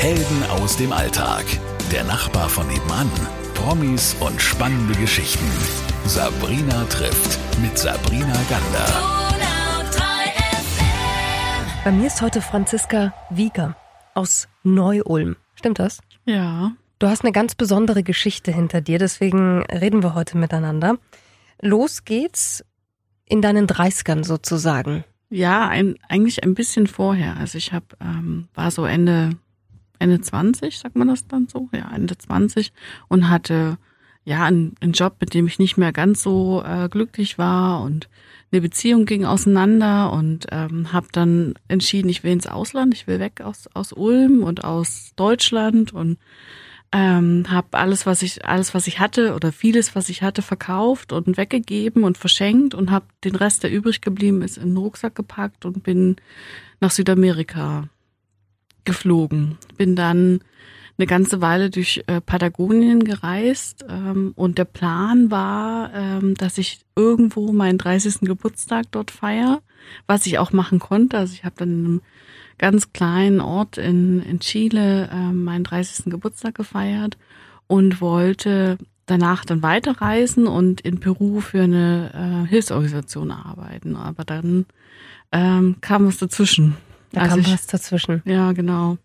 Helden aus dem Alltag. Der Nachbar von nebenan. Promis und spannende Geschichten. Sabrina trifft mit Sabrina Gander. Bei mir ist heute Franziska Wieger aus Neu-Ulm. Stimmt das? Ja. Du hast eine ganz besondere Geschichte hinter dir, deswegen reden wir heute miteinander. Los geht's in deinen 30ern sozusagen. Ja, ein, eigentlich ein bisschen vorher. Also ich hab, ähm, war so Ende, Ende 20, sagt man das dann so? Ja, Ende 20 und hatte ja einen, einen Job, mit dem ich nicht mehr ganz so äh, glücklich war. Und eine Beziehung ging auseinander. Und ähm, habe dann entschieden, ich will ins Ausland, ich will weg aus, aus Ulm und aus Deutschland. Und ähm, habe alles, was ich alles, was ich hatte oder vieles, was ich hatte, verkauft und weggegeben und verschenkt. Und habe den Rest, der übrig geblieben ist, in den Rucksack gepackt und bin nach Südamerika geflogen. Bin dann eine ganze Weile durch äh, Patagonien gereist ähm, und der Plan war, ähm, dass ich irgendwo meinen 30. Geburtstag dort feiere, was ich auch machen konnte. Also ich habe dann in einem ganz kleinen Ort in, in Chile äh, meinen 30. Geburtstag gefeiert und wollte danach dann weiterreisen und in Peru für eine äh, Hilfsorganisation arbeiten. Aber dann ähm, kam was dazwischen. Da also kam ich, was dazwischen. Ja, genau.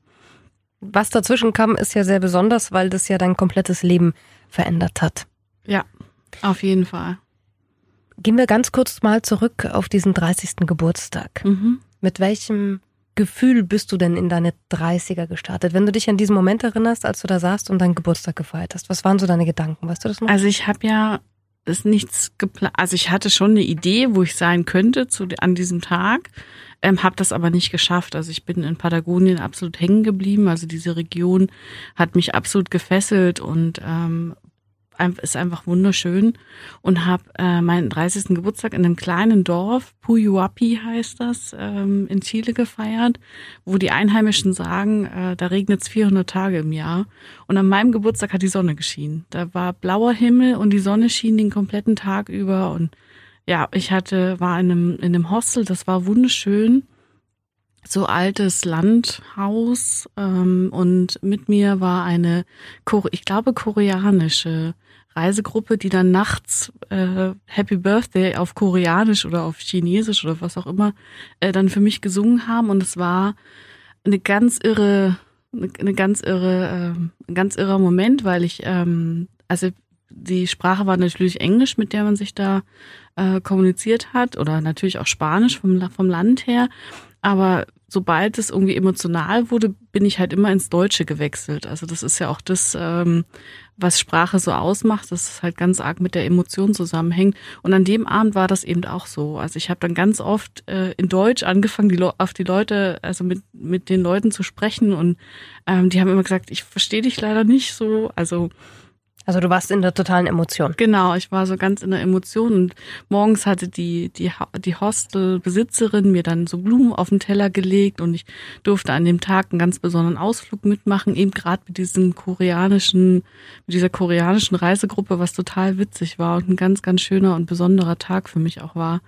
Was dazwischen kam, ist ja sehr besonders, weil das ja dein komplettes Leben verändert hat. Ja, auf jeden Fall. Gehen wir ganz kurz mal zurück auf diesen 30. Geburtstag. Mhm. Mit welchem Gefühl bist du denn in deine 30er gestartet? Wenn du dich an diesen Moment erinnerst, als du da saßt und deinen Geburtstag gefeiert hast, was waren so deine Gedanken? Weißt du das noch? Also ich habe ja das nichts geplant. Also ich hatte schon eine Idee, wo ich sein könnte zu, an diesem Tag ähm, habe das aber nicht geschafft. Also ich bin in Patagonien absolut hängen geblieben. Also diese Region hat mich absolut gefesselt und ähm, ist einfach wunderschön und habe äh, meinen 30. Geburtstag in einem kleinen Dorf, Puyuapi heißt das, ähm, in Chile gefeiert, wo die Einheimischen sagen, äh, da regnet es 400 Tage im Jahr. Und an meinem Geburtstag hat die Sonne geschienen. Da war blauer Himmel und die Sonne schien den kompletten Tag über und ja, ich hatte, war in einem, in einem Hostel, das war wunderschön. So altes Landhaus ähm, und mit mir war eine, ich glaube, koreanische Reisegruppe, die dann nachts äh, Happy Birthday auf Koreanisch oder auf Chinesisch oder was auch immer äh, dann für mich gesungen haben und es war eine ganz irre, eine, ganz irre, äh, ein ganz irrer Moment, weil ich ähm, also die Sprache war natürlich Englisch, mit der man sich da äh, kommuniziert hat, oder natürlich auch Spanisch vom, vom Land her. Aber sobald es irgendwie emotional wurde, bin ich halt immer ins Deutsche gewechselt. Also das ist ja auch das, ähm, was Sprache so ausmacht, dass es halt ganz arg mit der Emotion zusammenhängt. Und an dem Abend war das eben auch so. Also ich habe dann ganz oft äh, in Deutsch angefangen, die auf die Leute, also mit, mit den Leuten zu sprechen. Und ähm, die haben immer gesagt, ich verstehe dich leider nicht so. Also also du warst in der totalen Emotion. Genau, ich war so ganz in der Emotion und morgens hatte die die die Hostelbesitzerin mir dann so Blumen auf den Teller gelegt und ich durfte an dem Tag einen ganz besonderen Ausflug mitmachen, eben gerade mit diesem koreanischen mit dieser koreanischen Reisegruppe, was total witzig war und ein ganz ganz schöner und besonderer Tag für mich auch war.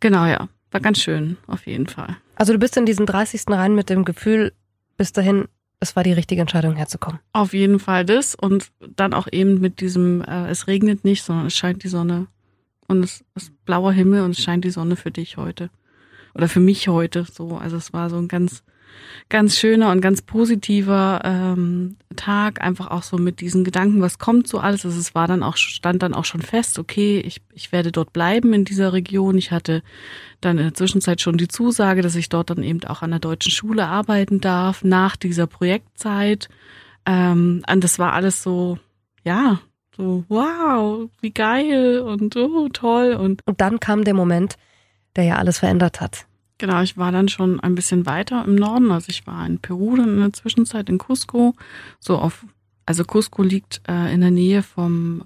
Genau, ja, war ganz schön auf jeden Fall. Also du bist in diesen 30. rein mit dem Gefühl bis dahin es war die richtige Entscheidung herzukommen. Auf jeden Fall das und dann auch eben mit diesem, äh, es regnet nicht, sondern es scheint die Sonne und es ist blauer Himmel und es scheint die Sonne für dich heute oder für mich heute so. Also es war so ein ganz ganz schöner und ganz positiver ähm, Tag, einfach auch so mit diesen Gedanken, was kommt so alles. Also es war dann auch, stand dann auch schon fest, okay, ich, ich werde dort bleiben in dieser Region. Ich hatte dann in der Zwischenzeit schon die Zusage, dass ich dort dann eben auch an der deutschen Schule arbeiten darf, nach dieser Projektzeit. Ähm, und das war alles so, ja, so, wow, wie geil und oh, toll. Und, und dann kam der Moment, der ja alles verändert hat. Genau, ich war dann schon ein bisschen weiter im Norden. Also ich war in Peru dann in der Zwischenzeit in Cusco. So auf, also Cusco liegt äh, in der Nähe vom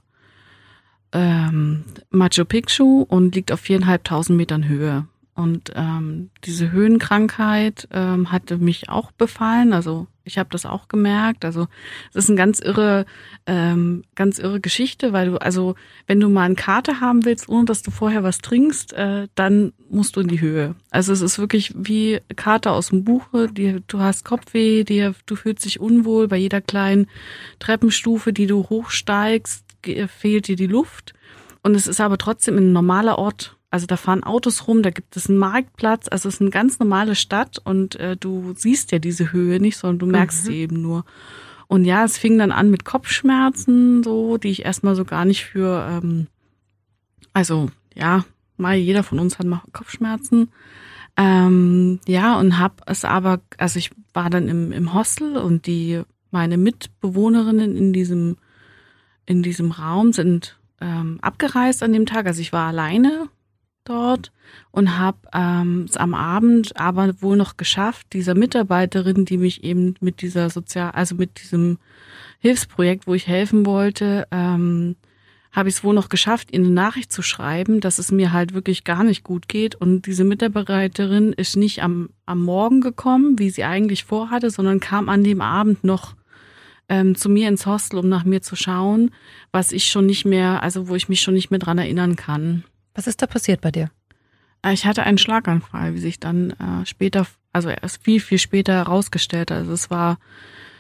ähm, Machu Picchu und liegt auf viereinhalbtausend Metern Höhe. Und ähm, diese Höhenkrankheit ähm, hatte mich auch befallen. Also ich habe das auch gemerkt. Also es ist eine ganz irre, ähm, ganz irre Geschichte, weil du, also wenn du mal eine Karte haben willst, ohne dass du vorher was trinkst, äh, dann musst du in die Höhe. Also es ist wirklich wie Karte aus dem Buche. Die, du hast Kopfweh, die, du fühlst dich unwohl bei jeder kleinen Treppenstufe, die du hochsteigst, fehlt dir die Luft. Und es ist aber trotzdem ein normaler Ort also da fahren Autos rum, da gibt es einen Marktplatz, also es ist eine ganz normale Stadt und äh, du siehst ja diese Höhe nicht, sondern du merkst mhm. sie eben nur. Und ja, es fing dann an mit Kopfschmerzen, so, die ich erstmal so gar nicht für, ähm, also ja, mal jeder von uns hat mal Kopfschmerzen. Ähm, ja, und hab es aber, also ich war dann im, im Hostel und die, meine Mitbewohnerinnen in diesem, in diesem Raum sind ähm, abgereist an dem Tag. Also ich war alleine dort und habe ähm, es am Abend aber wohl noch geschafft, dieser Mitarbeiterin, die mich eben mit dieser Sozial, also mit diesem Hilfsprojekt, wo ich helfen wollte, ähm, habe ich es wohl noch geschafft, ihr eine Nachricht zu schreiben, dass es mir halt wirklich gar nicht gut geht. Und diese Mitarbeiterin ist nicht am, am Morgen gekommen, wie sie eigentlich vorhatte, sondern kam an dem Abend noch ähm, zu mir ins Hostel, um nach mir zu schauen, was ich schon nicht mehr, also wo ich mich schon nicht mehr dran erinnern kann. Was ist da passiert bei dir? Äh, ich hatte einen Schlaganfall, wie sich dann äh, später, also erst viel, viel später herausgestellt hat. Also es war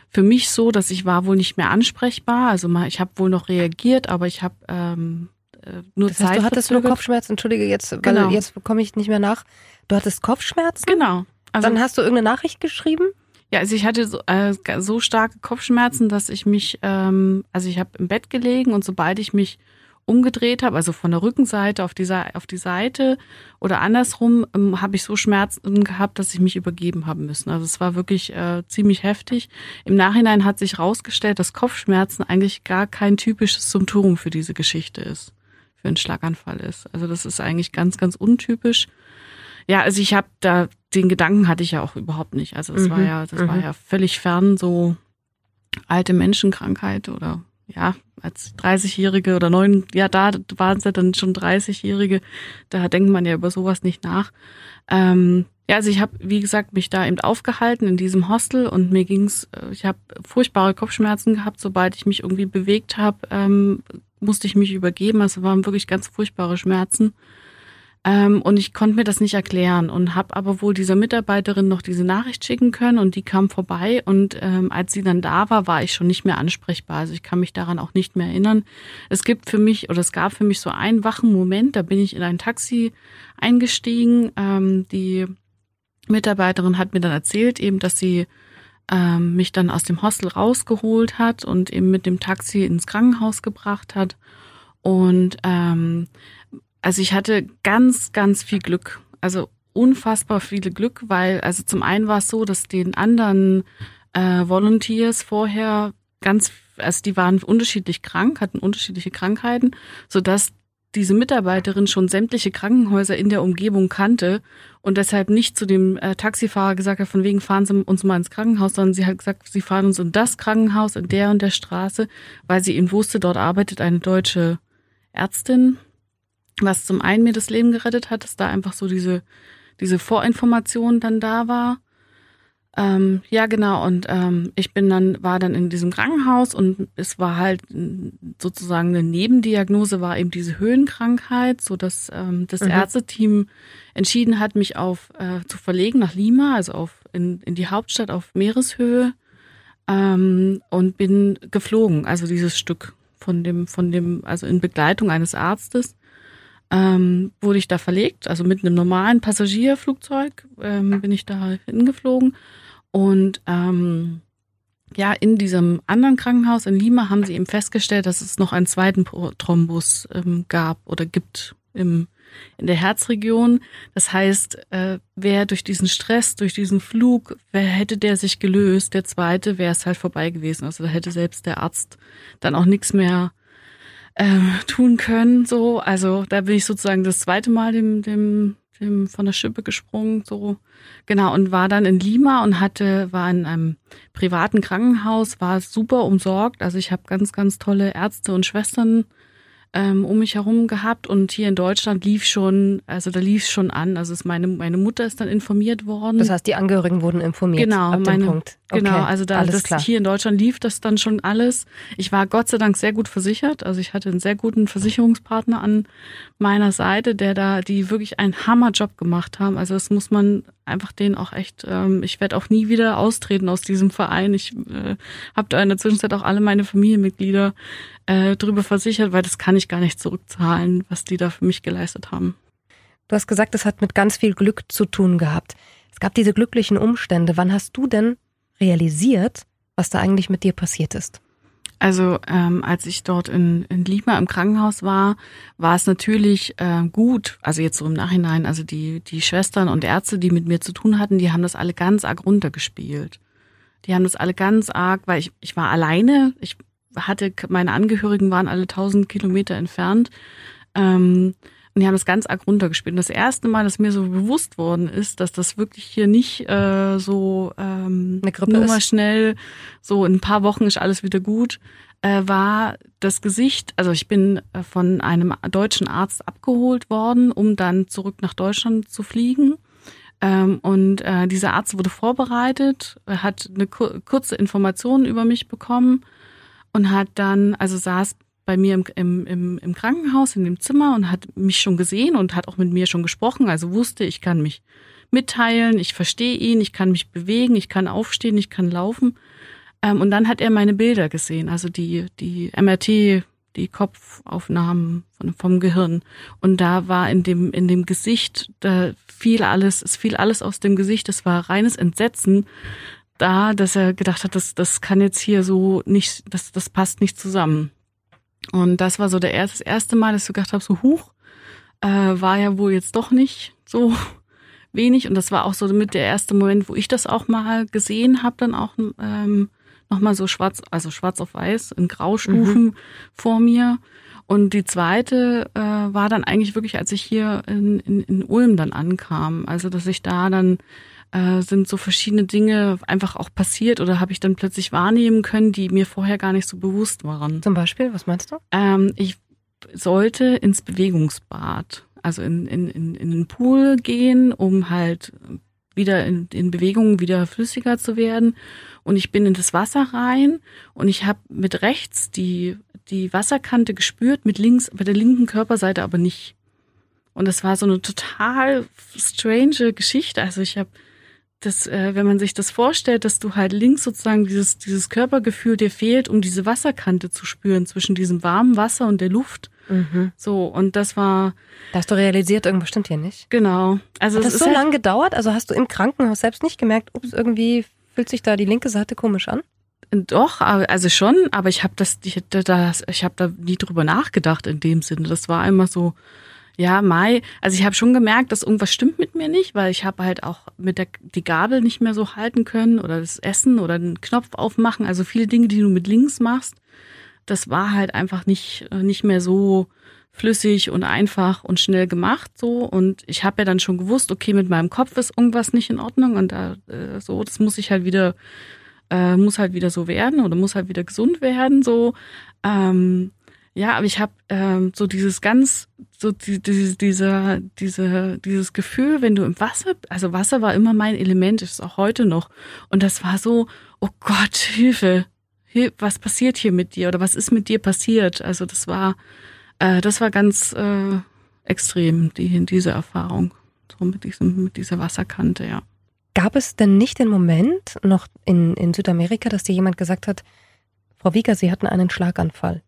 für mich so, dass ich war wohl nicht mehr ansprechbar. Also mal, ich habe wohl noch reagiert, aber ich habe ähm, äh, nur das heißt, Zeit. Du hattest nur Kopfschmerzen, entschuldige, jetzt, genau. jetzt komme ich nicht mehr nach. Du hattest Kopfschmerzen? Genau. Also, Dann hast du irgendeine Nachricht geschrieben? Ja, also ich hatte so, äh, so starke Kopfschmerzen, dass ich mich, ähm, also ich habe im Bett gelegen und sobald ich mich umgedreht habe, also von der Rückenseite auf die, auf die Seite oder andersrum, ähm, habe ich so Schmerzen gehabt, dass ich mich übergeben haben müssen. Also es war wirklich äh, ziemlich heftig. Im Nachhinein hat sich herausgestellt, dass Kopfschmerzen eigentlich gar kein typisches Symptom für diese Geschichte ist, für einen Schlaganfall ist. Also das ist eigentlich ganz, ganz untypisch. Ja, also ich habe da den Gedanken hatte ich ja auch überhaupt nicht. Also das mhm. war ja, das mhm. war ja völlig fern so alte Menschenkrankheit oder ja, als 30-Jährige oder neun, ja, da waren ja dann schon 30-Jährige, da denkt man ja über sowas nicht nach. Ähm, ja, also ich habe, wie gesagt, mich da eben aufgehalten in diesem Hostel und mir ging's, äh, ich habe furchtbare Kopfschmerzen gehabt, sobald ich mich irgendwie bewegt habe, ähm, musste ich mich übergeben. Also waren wirklich ganz furchtbare Schmerzen. Ähm, und ich konnte mir das nicht erklären und habe aber wohl dieser Mitarbeiterin noch diese Nachricht schicken können und die kam vorbei und ähm, als sie dann da war, war ich schon nicht mehr ansprechbar. Also ich kann mich daran auch nicht mehr erinnern. Es gibt für mich oder es gab für mich so einen wachen Moment, da bin ich in ein Taxi eingestiegen. Ähm, die Mitarbeiterin hat mir dann erzählt eben, dass sie ähm, mich dann aus dem Hostel rausgeholt hat und eben mit dem Taxi ins Krankenhaus gebracht hat. Und ähm, also ich hatte ganz, ganz viel Glück. Also unfassbar viele Glück, weil also zum einen war es so, dass den anderen äh, Volunteers vorher ganz, also die waren unterschiedlich krank, hatten unterschiedliche Krankheiten, so dass diese Mitarbeiterin schon sämtliche Krankenhäuser in der Umgebung kannte und deshalb nicht zu dem äh, Taxifahrer gesagt hat, von wegen fahren Sie uns mal ins Krankenhaus, sondern sie hat gesagt, Sie fahren uns in das Krankenhaus, in der und der Straße, weil sie eben wusste, dort arbeitet eine deutsche Ärztin, was zum einen mir das Leben gerettet hat, dass da einfach so diese, diese Vorinformation dann da war. Ähm, ja, genau. Und ähm, ich bin dann, war dann in diesem Krankenhaus und es war halt sozusagen eine Nebendiagnose, war eben diese Höhenkrankheit, so dass ähm, das mhm. Ärzteteam entschieden hat, mich auf äh, zu verlegen nach Lima, also auf in, in die Hauptstadt auf Meereshöhe ähm, und bin geflogen, also dieses Stück von dem, von dem, also in Begleitung eines Arztes ähm, wurde ich da verlegt, also mit einem normalen Passagierflugzeug ähm, bin ich da hingeflogen und ähm, ja, in diesem anderen Krankenhaus in Lima haben sie eben festgestellt, dass es noch einen zweiten Thrombus ähm, gab oder gibt im, in der Herzregion. Das heißt, äh, wer durch diesen Stress, durch diesen Flug, wer hätte der sich gelöst, der zweite wäre es halt vorbei gewesen. Also da hätte selbst der Arzt dann auch nichts mehr äh, tun können. So, also da bin ich sozusagen das zweite Mal dem, dem, dem von der Schippe gesprungen. So genau und war dann in Lima und hatte war in einem privaten Krankenhaus, war super umsorgt. Also ich habe ganz, ganz tolle Ärzte und Schwestern ähm, um mich herum gehabt und hier in Deutschland lief schon, also da lief es schon an. Also ist meine, meine Mutter ist dann informiert worden. Das heißt, die Angehörigen wurden informiert. Genau, ab meine, dem Punkt. Okay, genau, also da das, klar. hier in Deutschland lief das dann schon alles. Ich war Gott sei Dank sehr gut versichert. Also ich hatte einen sehr guten Versicherungspartner an meiner Seite, der da, die wirklich einen Hammerjob gemacht haben. Also das muss man einfach denen auch echt, ähm, ich werde auch nie wieder austreten aus diesem Verein. Ich äh, habe da in der Zwischenzeit auch alle meine Familienmitglieder äh, drüber versichert, weil das kann ich gar nicht zurückzahlen, was die da für mich geleistet haben. Du hast gesagt, es hat mit ganz viel Glück zu tun gehabt. Es gab diese glücklichen Umstände. Wann hast du denn realisiert, was da eigentlich mit dir passiert ist? Also ähm, als ich dort in, in Lima im Krankenhaus war, war es natürlich äh, gut, also jetzt so im Nachhinein, also die, die Schwestern und Ärzte, die mit mir zu tun hatten, die haben das alle ganz arg runtergespielt. Die haben das alle ganz arg, weil ich, ich war alleine, ich hatte, meine Angehörigen waren alle tausend Kilometer entfernt. Ähm, und die haben das ganz arg runtergespielt. Und das erste Mal, dass mir so bewusst worden ist, dass das wirklich hier nicht äh, so ähm, Eine Grippe nur ist. mal schnell, so in ein paar Wochen ist alles wieder gut, äh, war das Gesicht, also ich bin äh, von einem deutschen Arzt abgeholt worden, um dann zurück nach Deutschland zu fliegen. Ähm, und äh, dieser Arzt wurde vorbereitet, er hat eine kur kurze Information über mich bekommen und hat dann, also saß bei mir im, im, im, Krankenhaus in dem Zimmer und hat mich schon gesehen und hat auch mit mir schon gesprochen, also wusste, ich kann mich mitteilen, ich verstehe ihn, ich kann mich bewegen, ich kann aufstehen, ich kann laufen. Ähm, und dann hat er meine Bilder gesehen, also die, die MRT, die Kopfaufnahmen von, vom Gehirn. Und da war in dem, in dem Gesicht, da fiel alles, es fiel alles aus dem Gesicht, es war reines Entsetzen da, dass er gedacht hat, das, das kann jetzt hier so nicht, das, das passt nicht zusammen. Und das war so der erste, das erste Mal, dass ich so gedacht habe, so huch, äh, war ja wohl jetzt doch nicht so wenig. Und das war auch so mit der erste Moment, wo ich das auch mal gesehen habe, dann auch ähm, nochmal so schwarz, also schwarz auf weiß in Graustufen vor mir. Und die zweite äh, war dann eigentlich wirklich, als ich hier in, in, in Ulm dann ankam. Also dass ich da dann äh, sind so verschiedene Dinge einfach auch passiert oder habe ich dann plötzlich wahrnehmen können, die mir vorher gar nicht so bewusst waren. Zum Beispiel, was meinst du? Ähm, ich sollte ins Bewegungsbad, also in, in, in, in den Pool gehen, um halt wieder in, in Bewegung wieder flüssiger zu werden. Und ich bin in das Wasser rein und ich habe mit rechts die, die Wasserkante gespürt, mit links, bei der linken Körperseite aber nicht. Und das war so eine total strange Geschichte. Also ich habe das, äh, wenn man sich das vorstellt, dass du halt links sozusagen dieses, dieses Körpergefühl dir fehlt, um diese Wasserkante zu spüren zwischen diesem warmen Wasser und der Luft. Mhm. So, und das war, Da hast du realisiert, irgendwas stimmt hier nicht. genau. Also Hat das so halt, lange gedauert? Also hast du im Krankenhaus selbst nicht gemerkt, ups, irgendwie fühlt sich da die linke Seite komisch an? Doch, also schon, aber ich habe das, ich, das, ich habe da nie drüber nachgedacht in dem Sinne. Das war immer so, ja, Mai. Also ich habe schon gemerkt, dass irgendwas stimmt mit mir nicht, weil ich habe halt auch mit der die Gabel nicht mehr so halten können oder das Essen oder den Knopf aufmachen. Also viele Dinge, die du mit links machst, das war halt einfach nicht äh, nicht mehr so flüssig und einfach und schnell gemacht so und ich habe ja dann schon gewusst, okay, mit meinem Kopf ist irgendwas nicht in Ordnung und da äh, so, das muss ich halt wieder äh, muss halt wieder so werden oder muss halt wieder gesund werden so ähm, ja, aber ich habe ähm, so dieses ganz, so die, die, diese, diese, dieses Gefühl, wenn du im Wasser, also Wasser war immer mein Element, ist auch heute noch. Und das war so, oh Gott, Hilfe, Hil was passiert hier mit dir oder was ist mit dir passiert? Also das war, äh, das war ganz äh, extrem, die, diese Erfahrung. So mit diesem, mit dieser Wasserkante, ja. Gab es denn nicht den Moment noch in, in Südamerika, dass dir jemand gesagt hat, Frau Wieger, Sie hatten einen Schlaganfall?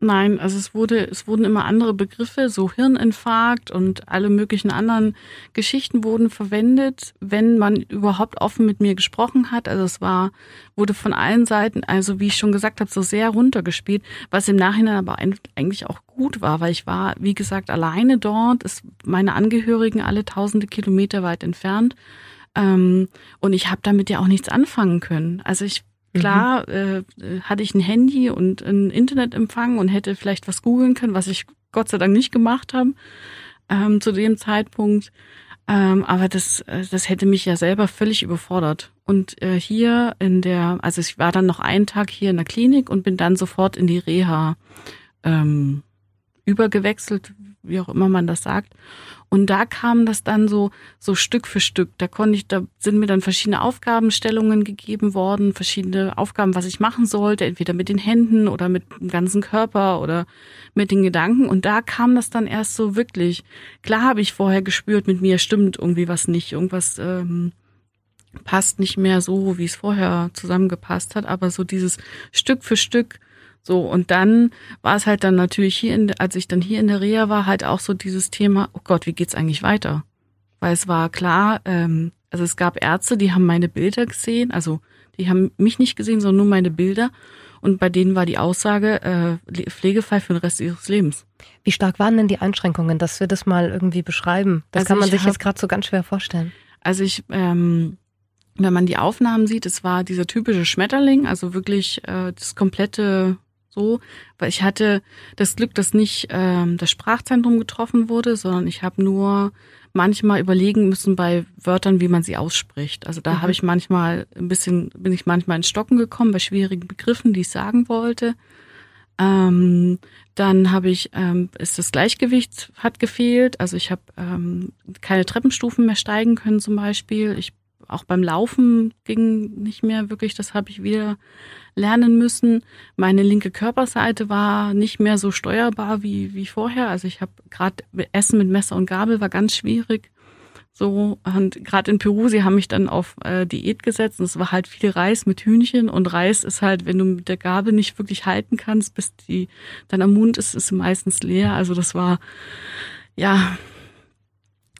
Nein, also es wurde, es wurden immer andere Begriffe, so Hirninfarkt und alle möglichen anderen Geschichten wurden verwendet, wenn man überhaupt offen mit mir gesprochen hat. Also es war, wurde von allen Seiten, also wie ich schon gesagt habe, so sehr runtergespielt, was im Nachhinein aber eigentlich auch gut war, weil ich war, wie gesagt, alleine dort, ist meine Angehörigen alle tausende Kilometer weit entfernt. Ähm, und ich habe damit ja auch nichts anfangen können. Also ich Klar äh, äh, hatte ich ein Handy und einen Internetempfang und hätte vielleicht was googeln können, was ich Gott sei Dank nicht gemacht habe ähm, zu dem Zeitpunkt. Ähm, aber das, äh, das hätte mich ja selber völlig überfordert. Und äh, hier in der, also ich war dann noch einen Tag hier in der Klinik und bin dann sofort in die Reha ähm, übergewechselt, wie auch immer man das sagt. Und da kam das dann so, so Stück für Stück. Da konnte ich, da sind mir dann verschiedene Aufgabenstellungen gegeben worden, verschiedene Aufgaben, was ich machen sollte, entweder mit den Händen oder mit dem ganzen Körper oder mit den Gedanken. Und da kam das dann erst so wirklich. Klar habe ich vorher gespürt, mit mir stimmt irgendwie was nicht, irgendwas ähm, passt nicht mehr so, wie es vorher zusammengepasst hat. Aber so dieses Stück für Stück so, und dann war es halt dann natürlich hier, in, als ich dann hier in der Reha war, halt auch so dieses Thema, oh Gott, wie geht's eigentlich weiter? Weil es war klar, ähm, also es gab Ärzte, die haben meine Bilder gesehen, also die haben mich nicht gesehen, sondern nur meine Bilder. Und bei denen war die Aussage, äh, Pflegefall für den Rest ihres Lebens. Wie stark waren denn die Einschränkungen, dass wir das mal irgendwie beschreiben? Das also kann man sich hab, jetzt gerade so ganz schwer vorstellen. Also ich, ähm, wenn man die Aufnahmen sieht, es war dieser typische Schmetterling, also wirklich äh, das komplette so, weil ich hatte das Glück, dass nicht ähm, das Sprachzentrum getroffen wurde, sondern ich habe nur manchmal überlegen müssen bei Wörtern, wie man sie ausspricht. Also da mhm. habe ich manchmal ein bisschen, bin ich manchmal ins Stocken gekommen bei schwierigen Begriffen, die ich sagen wollte. Ähm, dann habe ich, ähm, ist das Gleichgewicht hat gefehlt. Also ich habe ähm, keine Treppenstufen mehr steigen können zum Beispiel. Ich auch beim Laufen ging nicht mehr wirklich. Das habe ich wieder lernen müssen. Meine linke Körperseite war nicht mehr so steuerbar wie, wie vorher. Also ich habe gerade Essen mit Messer und Gabel war ganz schwierig. So, und gerade in Peru, sie haben mich dann auf äh, Diät gesetzt und es war halt viel Reis mit Hühnchen und Reis ist halt, wenn du mit der Gabel nicht wirklich halten kannst, bis die dann am Mund ist, ist meistens leer. Also das war ja,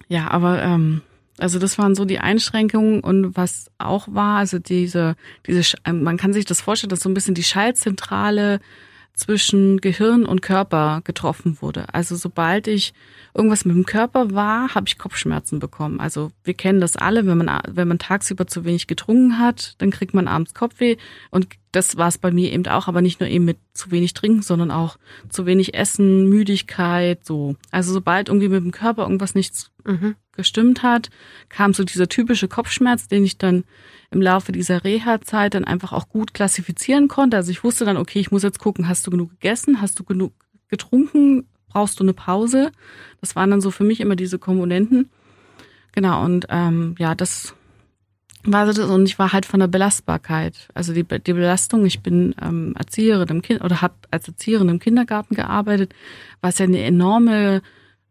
ja, aber ähm, also das waren so die Einschränkungen und was auch war, also diese, diese, ähm, man kann sich das vorstellen, dass so ein bisschen die Schaltzentrale zwischen Gehirn und Körper getroffen wurde. Also sobald ich irgendwas mit dem Körper war, habe ich Kopfschmerzen bekommen. Also wir kennen das alle, wenn man wenn man tagsüber zu wenig getrunken hat, dann kriegt man abends Kopfweh und das war es bei mir eben auch, aber nicht nur eben mit zu wenig trinken, sondern auch zu wenig Essen, Müdigkeit, so. Also sobald irgendwie mit dem Körper irgendwas nichts mhm. Gestimmt hat, kam so dieser typische Kopfschmerz, den ich dann im Laufe dieser Reha-Zeit dann einfach auch gut klassifizieren konnte. Also ich wusste dann, okay, ich muss jetzt gucken, hast du genug gegessen, hast du genug getrunken, brauchst du eine Pause? Das waren dann so für mich immer diese Komponenten. Genau, und ähm, ja, das war so, und ich war halt von der Belastbarkeit. Also die, die Belastung, ich bin ähm, Erzieherin im Kind oder habe als Erzieherin im Kindergarten gearbeitet, was ja eine enorme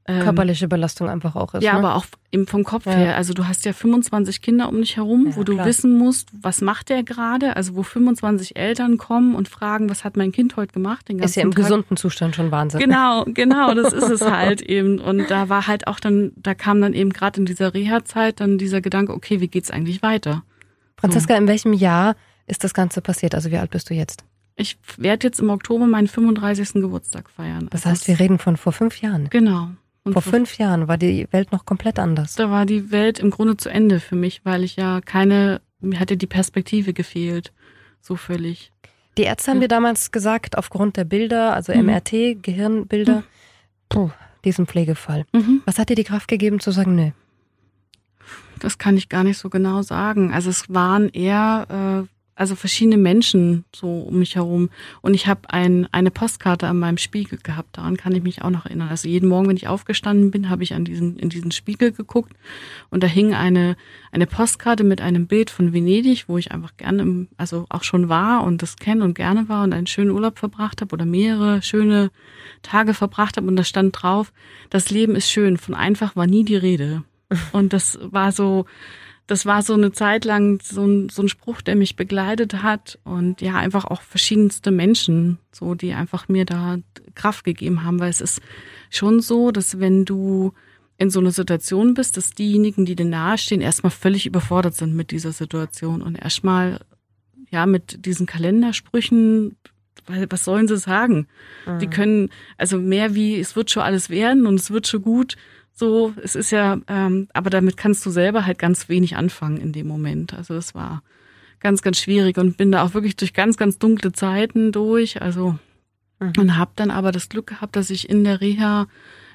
ähm, körperliche Belastung einfach auch ist. Ja, ne? aber auch eben vom Kopf ja. her. Also du hast ja 25 Kinder um dich herum, ja, wo du klar. wissen musst, was macht der gerade? Also wo 25 Eltern kommen und fragen, was hat mein Kind heute gemacht? Den ganzen ist ja im Tag. gesunden Zustand schon Wahnsinn. Genau, genau, das ist es halt eben. Und da war halt auch dann, da kam dann eben gerade in dieser Reha-Zeit dann dieser Gedanke, okay, wie geht's eigentlich weiter? Franziska, so. in welchem Jahr ist das Ganze passiert? Also wie alt bist du jetzt? Ich werde jetzt im Oktober meinen 35. Geburtstag feiern. Das heißt, wir reden von vor fünf Jahren. Genau. Und Vor fünf Jahren war die Welt noch komplett anders. Da war die Welt im Grunde zu Ende für mich, weil ich ja keine, mir hatte die Perspektive gefehlt. So völlig. Die Ärzte haben ja. dir damals gesagt, aufgrund der Bilder, also mhm. MRT, Gehirnbilder, mhm. puh, diesen Pflegefall. Mhm. Was hat dir die Kraft gegeben zu sagen, nö? Das kann ich gar nicht so genau sagen. Also es waren eher äh, also verschiedene Menschen so um mich herum. Und ich habe ein, eine Postkarte an meinem Spiegel gehabt. Daran kann ich mich auch noch erinnern. Also jeden Morgen, wenn ich aufgestanden bin, habe ich an diesen, in diesen Spiegel geguckt und da hing eine, eine Postkarte mit einem Bild von Venedig, wo ich einfach gerne, also auch schon war und das kenne und gerne war und einen schönen Urlaub verbracht habe oder mehrere schöne Tage verbracht habe. Und da stand drauf, das Leben ist schön. Von einfach war nie die Rede. Und das war so, das war so eine Zeit lang so ein, so ein Spruch, der mich begleitet hat und ja, einfach auch verschiedenste Menschen, so, die einfach mir da Kraft gegeben haben, weil es ist schon so, dass wenn du in so einer Situation bist, dass diejenigen, die dir nahestehen, erstmal völlig überfordert sind mit dieser Situation und erstmal, ja, mit diesen Kalendersprüchen, weil was sollen sie sagen? Mhm. Die können, also mehr wie, es wird schon alles werden und es wird schon gut, so, es ist ja, ähm, aber damit kannst du selber halt ganz wenig anfangen in dem Moment. Also es war ganz, ganz schwierig und bin da auch wirklich durch ganz, ganz dunkle Zeiten durch. Also mhm. und habe dann aber das Glück gehabt, dass ich in der Reha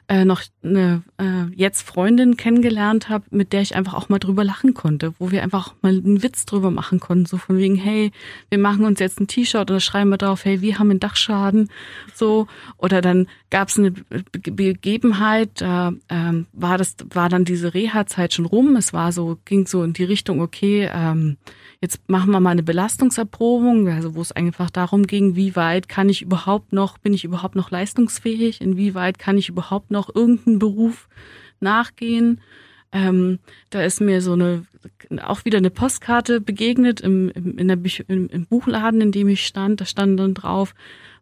äh, noch eine äh, jetzt Freundin kennengelernt habe, mit der ich einfach auch mal drüber lachen konnte, wo wir einfach mal einen Witz drüber machen konnten, so von wegen, hey, wir machen uns jetzt ein T-Shirt oder schreiben wir drauf, hey, wir haben einen Dachschaden, so. Oder dann gab es eine Begebenheit, da ähm, war das war dann diese Reha-Zeit schon rum, es war so ging so in die Richtung, okay, ähm, jetzt machen wir mal eine Belastungserprobung, also wo es einfach darum ging, wie weit kann ich überhaupt noch, bin ich überhaupt noch leistungsfähig, inwieweit kann ich überhaupt noch irgendeinen Beruf nachgehen. Ähm, da ist mir so eine auch wieder eine Postkarte begegnet im, im, in der, im, im Buchladen, in dem ich stand. Da stand dann drauf,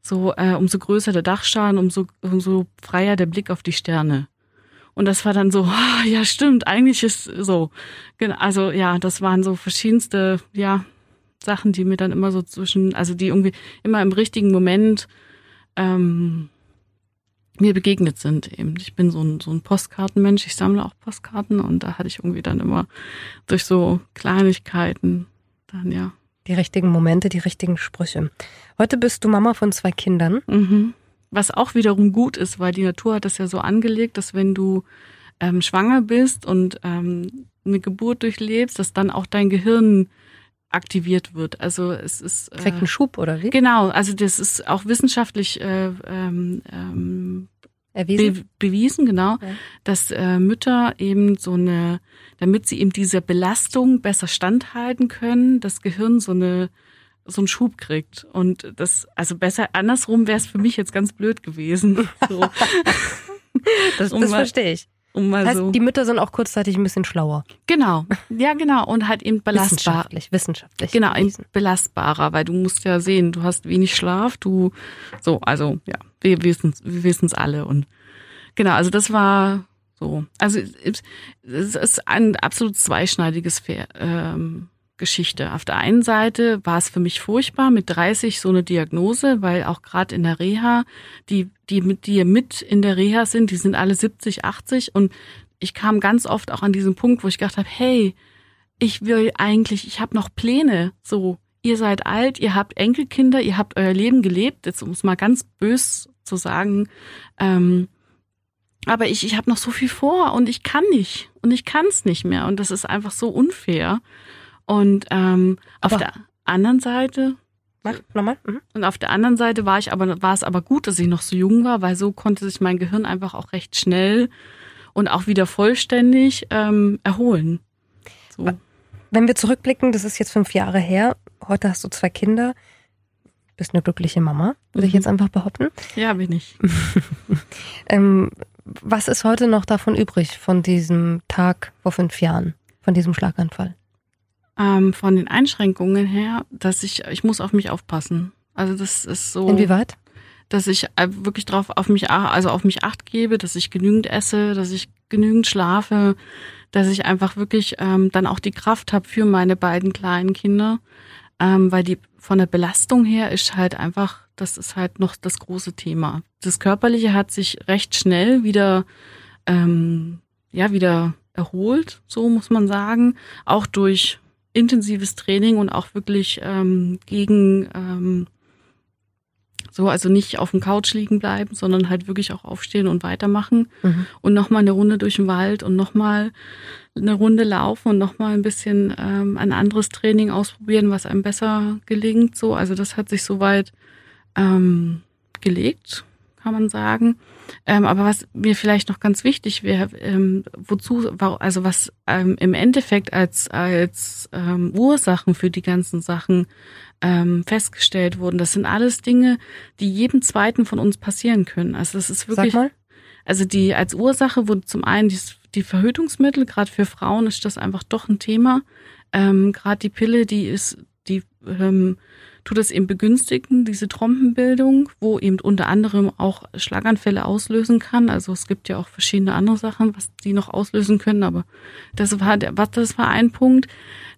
so äh, umso größer der Dachschaden, umso, umso freier der Blick auf die Sterne. Und das war dann so, oh, ja stimmt, eigentlich ist so. Also ja, das waren so verschiedenste, ja, Sachen, die mir dann immer so zwischen, also die irgendwie immer im richtigen Moment ähm, mir begegnet sind eben. Ich bin so ein, so ein Postkartenmensch, ich sammle auch Postkarten und da hatte ich irgendwie dann immer durch so Kleinigkeiten dann ja. Die richtigen Momente, die richtigen Sprüche. Heute bist du Mama von zwei Kindern. Mhm. Was auch wiederum gut ist, weil die Natur hat das ja so angelegt, dass wenn du ähm, schwanger bist und ähm, eine Geburt durchlebst, dass dann auch dein Gehirn aktiviert wird. Also es ist äh, kriegt einen Schub oder wie? Genau, also das ist auch wissenschaftlich äh, ähm, ähm, Erwiesen? Be bewiesen, genau, ja. dass äh, Mütter eben so eine, damit sie eben dieser Belastung besser standhalten können, das Gehirn so eine so einen Schub kriegt. Und das, also besser, andersrum wäre es für mich jetzt ganz blöd gewesen. So. das, das verstehe ich. Um mal heißt, so. die Mütter sind auch kurzzeitig ein bisschen schlauer. Genau, ja genau und halt eben belastbar. Wissenschaftlich, wissenschaftlich. Genau, eben belastbarer, weil du musst ja sehen, du hast wenig Schlaf, du so, also ja, wir wissen wir wissen's alle und genau, also das war so, also es ist ein absolut zweischneidiges Pferd, ähm, Geschichte. Auf der einen Seite war es für mich furchtbar mit 30 so eine Diagnose, weil auch gerade in der Reha, die, die mit dir mit in der Reha sind, die sind alle 70, 80 und ich kam ganz oft auch an diesen Punkt, wo ich gedacht habe, hey, ich will eigentlich, ich habe noch Pläne, so, ihr seid alt, ihr habt Enkelkinder, ihr habt euer Leben gelebt, jetzt um es mal ganz bös zu sagen, ähm, aber ich, ich habe noch so viel vor und ich kann nicht und ich kann es nicht mehr und das ist einfach so unfair. Und ähm, auf der anderen Seite Mach nochmal. Mhm. Und auf der anderen Seite war ich aber, war es aber gut, dass ich noch so jung war, weil so konnte sich mein Gehirn einfach auch recht schnell und auch wieder vollständig ähm, erholen. So. Wenn wir zurückblicken, das ist jetzt fünf Jahre her, heute hast du zwei Kinder, bist eine glückliche Mama, würde mhm. ich jetzt einfach behaupten. Ja, bin ich. ähm, was ist heute noch davon übrig, von diesem Tag vor fünf Jahren, von diesem Schlaganfall? Ähm, von den Einschränkungen her, dass ich, ich muss auf mich aufpassen. Also das ist so. Inwieweit? Dass ich äh, wirklich drauf auf mich, also auf mich acht gebe, dass ich genügend esse, dass ich genügend schlafe, dass ich einfach wirklich ähm, dann auch die Kraft habe für meine beiden kleinen Kinder, ähm, weil die von der Belastung her ist halt einfach, das ist halt noch das große Thema. Das Körperliche hat sich recht schnell wieder, ähm, ja, wieder erholt, so muss man sagen, auch durch intensives Training und auch wirklich ähm, gegen ähm, so, also nicht auf dem Couch liegen bleiben, sondern halt wirklich auch aufstehen und weitermachen mhm. und nochmal eine Runde durch den Wald und nochmal eine Runde laufen und nochmal ein bisschen ähm, ein anderes Training ausprobieren, was einem besser gelingt. So, also das hat sich soweit ähm, gelegt, kann man sagen. Ähm, aber was mir vielleicht noch ganz wichtig wäre, ähm, wozu, also was ähm, im Endeffekt als, als ähm, Ursachen für die ganzen Sachen ähm, festgestellt wurden, das sind alles Dinge, die jedem zweiten von uns passieren können. Also das ist wirklich. Sag mal. Also die als Ursache wurde zum einen die, die Verhütungsmittel, gerade für Frauen ist das einfach doch ein Thema. Ähm, gerade die Pille, die ist, ähm, tut das eben begünstigen, diese Trompenbildung, wo eben unter anderem auch Schlaganfälle auslösen kann. Also es gibt ja auch verschiedene andere Sachen, was die noch auslösen können, aber das war der, das war ein Punkt.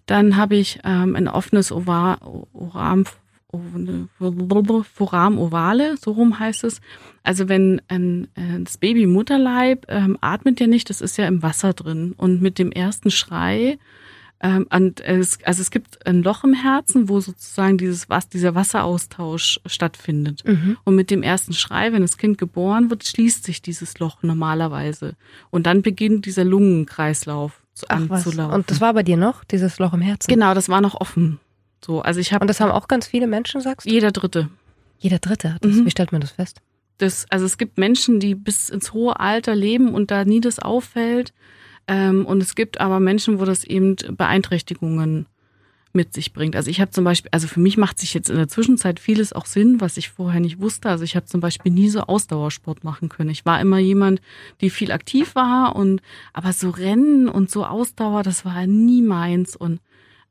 Dann habe ich ähm, ein offenes Ovar, Oram, Foram ovale, so rum heißt es. Also wenn ein, das Baby Mutterleib ähm, atmet ja nicht, das ist ja im Wasser drin. Und mit dem ersten Schrei Ähm, und es, also es gibt ein Loch im Herzen, wo sozusagen dieses was, dieser Wasseraustausch stattfindet. Mhm. Und mit dem ersten Schrei, wenn das Kind geboren wird, schließt sich dieses Loch normalerweise. Und dann beginnt dieser Lungenkreislauf zu, Ach, anzulaufen. Und das war bei dir noch, dieses Loch im Herzen? Genau, das war noch offen. So, also ich habe. Und das haben auch ganz viele Menschen, sagst du? Jeder Dritte. Jeder Dritte. Das, mhm. Wie stellt man das fest? Das, also es gibt Menschen, die bis ins hohe Alter leben und da nie das auffällt. Ähm, und es gibt aber Menschen, wo das eben Beeinträchtigungen mit sich bringt. Also ich habe zum Beispiel, also für mich macht sich jetzt in der Zwischenzeit vieles auch Sinn, was ich vorher nicht wusste. Also ich habe zum Beispiel nie so Ausdauersport machen können. Ich war immer jemand, die viel aktiv war und aber so Rennen und so Ausdauer, das war nie meins. Und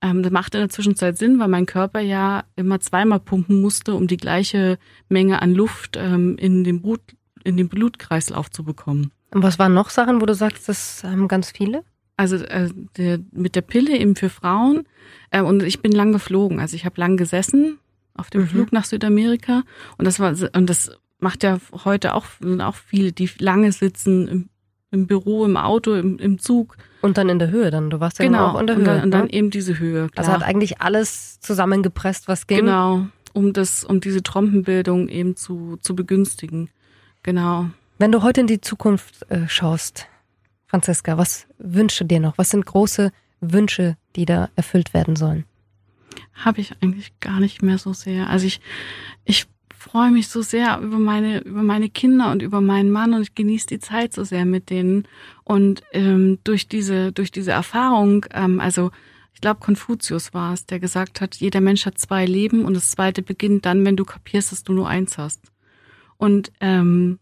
ähm, das macht in der Zwischenzeit Sinn, weil mein Körper ja immer zweimal pumpen musste, um die gleiche Menge an Luft ähm, in den Blut, in den Blutkreislauf zu bekommen. Und was waren noch Sachen, wo du sagst, das haben ganz viele? Also äh, der, mit der Pille eben für Frauen. Äh, und ich bin lang geflogen. Also ich habe lang gesessen auf dem mhm. Flug nach Südamerika. Und das war und das macht ja heute auch sind auch viele, die lange sitzen im, im Büro, im Auto, im, im Zug. Und dann in der Höhe dann. Du warst ja genau auch in der und Höhe. Dann, und dann ne? eben diese Höhe. Klar. Also hat eigentlich alles zusammengepresst, was ging. Genau, um das, um diese Trompenbildung eben zu, zu begünstigen. Genau. Wenn du heute in die Zukunft äh, schaust, Franziska, was wünschst du dir noch? Was sind große Wünsche, die da erfüllt werden sollen? Habe ich eigentlich gar nicht mehr so sehr. Also ich, ich freue mich so sehr über meine, über meine Kinder und über meinen Mann und ich genieße die Zeit so sehr mit denen. Und ähm, durch diese, durch diese Erfahrung, ähm, also ich glaube, Konfuzius war es, der gesagt hat, jeder Mensch hat zwei Leben und das zweite beginnt dann, wenn du kapierst, dass du nur eins hast. Und ähm,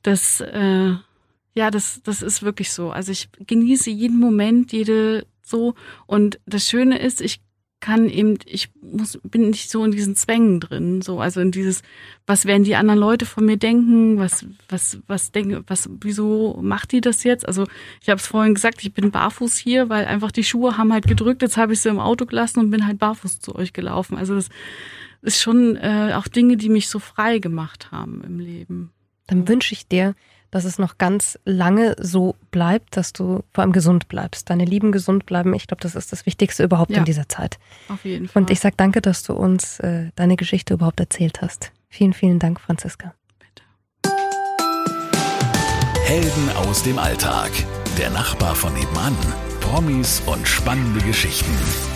das, äh, ja, das, das ist wirklich so. Also ich genieße jeden Moment, jede so. Und das Schöne ist, ich kann eben, ich muss, bin nicht so in diesen Zwängen drin, so, also in dieses, was werden die anderen Leute von mir denken, was, was, was denken, was, wieso macht die das jetzt? Also ich habe es vorhin gesagt, ich bin barfuß hier, weil einfach die Schuhe haben halt gedrückt, jetzt habe ich sie im Auto gelassen und bin halt barfuß zu euch gelaufen. Also das ist schon äh, auch Dinge, die mich so frei gemacht haben im Leben. Dann wünsche ich dir, dass es noch ganz lange so bleibt, dass du vor allem gesund bleibst, deine Lieben gesund bleiben. Ich glaube, das ist das Wichtigste überhaupt ja, in dieser Zeit. Auf jeden Fall. Und ich sage danke, dass du uns äh, deine Geschichte überhaupt erzählt hast. Vielen, vielen Dank, Franziska. Bitte. Helden aus dem Alltag. Der Nachbar von nebenan. Promis und spannende Geschichten.